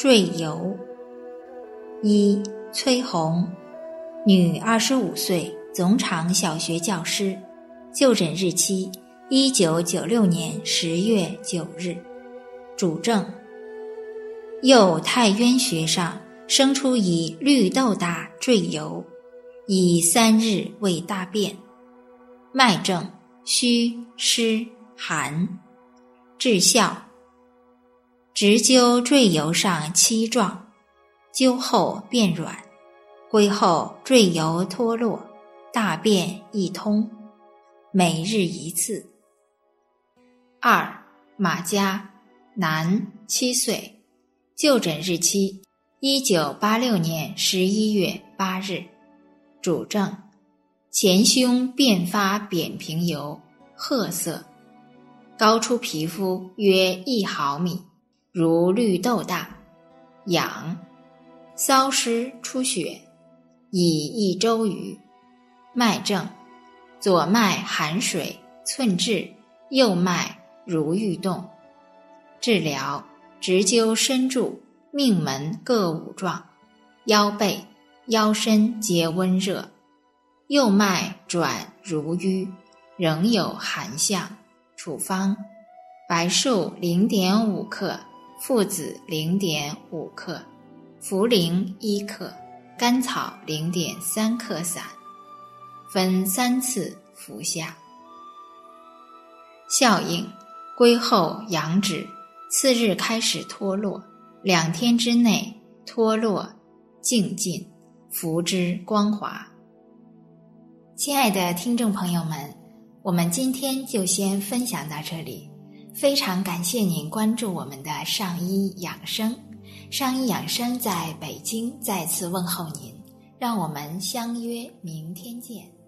赘疣。一崔红，女，二十五岁，总厂小学教师，就诊日期一九九六年十月九日。主症：右太渊穴上生出一绿豆大赘疣，已三日未大便。脉症：虚湿寒。治效。直灸赘疣上七状，灸后变软，归后赘疣脱落，大便易通，每日一次。二马家，男，七岁，就诊日期一九八六年十一月八日，主症前胸变发扁平疣，褐色，高出皮肤约一毫米。如绿豆大，痒，瘙湿出血，已一周余。脉症：左脉寒水寸滞，右脉如欲动。治疗：直灸深柱、命门各五壮，腰背、腰身皆温热。右脉转如瘀，仍有寒象。处方：白术零点五克。附子零点五克，茯苓一克，甘草零点三克散，分三次服下。效应：归后阳止，次日开始脱落，两天之内脱落净尽，服之光滑。亲爱的听众朋友们，我们今天就先分享到这里。非常感谢您关注我们的上医养生，上医养生在北京再次问候您，让我们相约明天见。